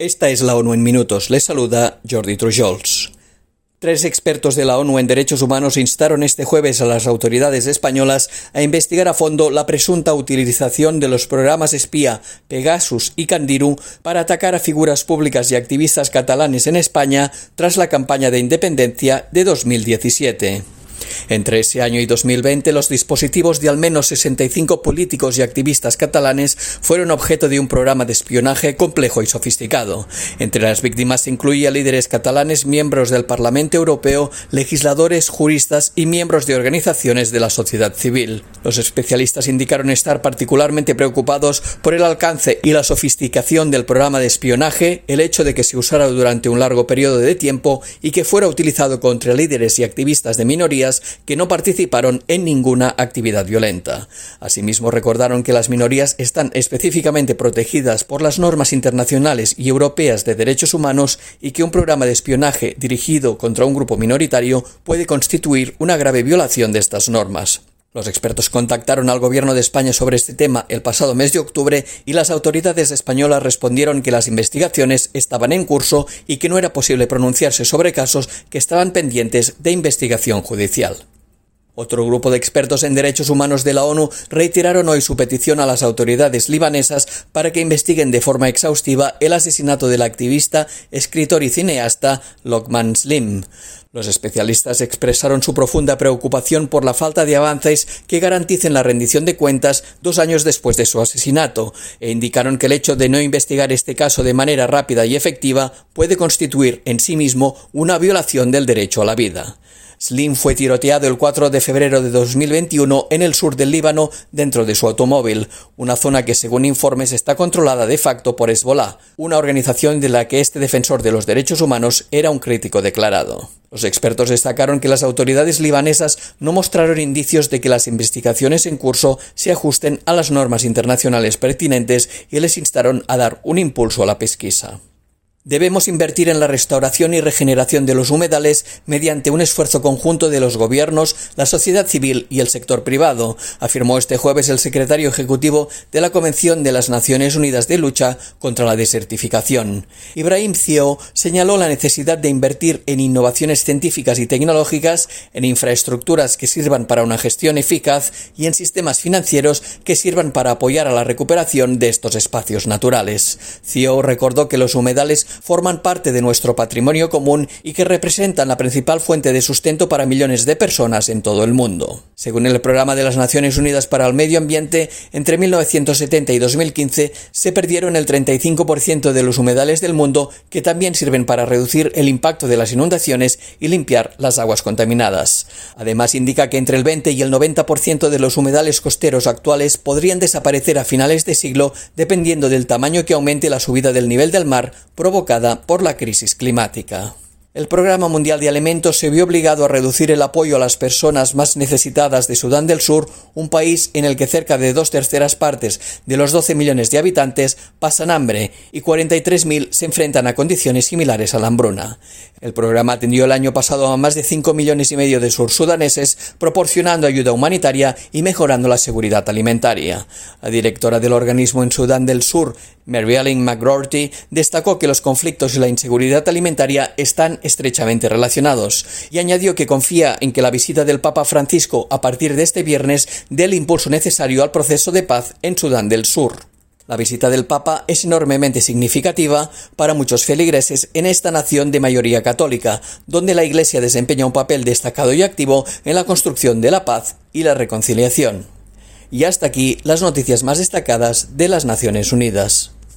Esta es la ONU en minutos. Les saluda Jordi Trujols. Tres expertos de la ONU en derechos humanos instaron este jueves a las autoridades españolas a investigar a fondo la presunta utilización de los programas espía Pegasus y Candiru para atacar a figuras públicas y activistas catalanes en España tras la campaña de independencia de 2017. Entre ese año y 2020, los dispositivos de al menos 65 políticos y activistas catalanes fueron objeto de un programa de espionaje complejo y sofisticado. Entre las víctimas se incluía líderes catalanes, miembros del Parlamento Europeo, legisladores, juristas y miembros de organizaciones de la sociedad civil. Los especialistas indicaron estar particularmente preocupados por el alcance y la sofisticación del programa de espionaje, el hecho de que se usara durante un largo periodo de tiempo y que fuera utilizado contra líderes y activistas de minorías que no participaron en ninguna actividad violenta. Asimismo, recordaron que las minorías están específicamente protegidas por las normas internacionales y europeas de derechos humanos y que un programa de espionaje dirigido contra un grupo minoritario puede constituir una grave violación de estas normas. Los expertos contactaron al gobierno de España sobre este tema el pasado mes de octubre y las autoridades españolas respondieron que las investigaciones estaban en curso y que no era posible pronunciarse sobre casos que estaban pendientes de investigación judicial. Otro grupo de expertos en derechos humanos de la ONU reiteraron hoy su petición a las autoridades libanesas para que investiguen de forma exhaustiva el asesinato del activista, escritor y cineasta Lokman Slim. Los especialistas expresaron su profunda preocupación por la falta de avances que garanticen la rendición de cuentas dos años después de su asesinato e indicaron que el hecho de no investigar este caso de manera rápida y efectiva puede constituir en sí mismo una violación del derecho a la vida. Slim fue tiroteado el 4 de febrero de 2021 en el sur del Líbano dentro de su automóvil, una zona que según informes está controlada de facto por Hezbollah, una organización de la que este defensor de los derechos humanos era un crítico declarado. Los expertos destacaron que las autoridades libanesas no mostraron indicios de que las investigaciones en curso se ajusten a las normas internacionales pertinentes y les instaron a dar un impulso a la pesquisa. Debemos invertir en la restauración y regeneración de los humedales mediante un esfuerzo conjunto de los gobiernos, la sociedad civil y el sector privado, afirmó este jueves el secretario ejecutivo de la Convención de las Naciones Unidas de Lucha contra la Desertificación. Ibrahim Cio señaló la necesidad de invertir en innovaciones científicas y tecnológicas, en infraestructuras que sirvan para una gestión eficaz y en sistemas financieros que sirvan para apoyar a la recuperación de estos espacios naturales. Cio recordó que los humedales forman parte de nuestro patrimonio común y que representan la principal fuente de sustento para millones de personas en todo el mundo. Según el Programa de las Naciones Unidas para el Medio Ambiente, entre 1970 y 2015 se perdieron el 35% de los humedales del mundo que también sirven para reducir el impacto de las inundaciones y limpiar las aguas contaminadas. Además, indica que entre el 20 y el 90% de los humedales costeros actuales podrían desaparecer a finales de siglo dependiendo del tamaño que aumente la subida del nivel del mar provocada por la crisis climática. El Programa Mundial de Alimentos se vio obligado a reducir el apoyo a las personas más necesitadas de Sudán del Sur, un país en el que cerca de dos terceras partes de los 12 millones de habitantes pasan hambre y 43.000 se enfrentan a condiciones similares a la hambruna. El programa atendió el año pasado a más de 5 millones y medio de sursudaneses, proporcionando ayuda humanitaria y mejorando la seguridad alimentaria. La directora del organismo en Sudán del Sur, Mary Ellen McGrorty, destacó que los conflictos y la inseguridad alimentaria están estrechamente relacionados y añadió que confía en que la visita del Papa Francisco a partir de este viernes dé el impulso necesario al proceso de paz en Sudán del Sur. La visita del Papa es enormemente significativa para muchos feligreses en esta nación de mayoría católica, donde la Iglesia desempeña un papel destacado y activo en la construcción de la paz y la reconciliación. Y hasta aquí las noticias más destacadas de las Naciones Unidas.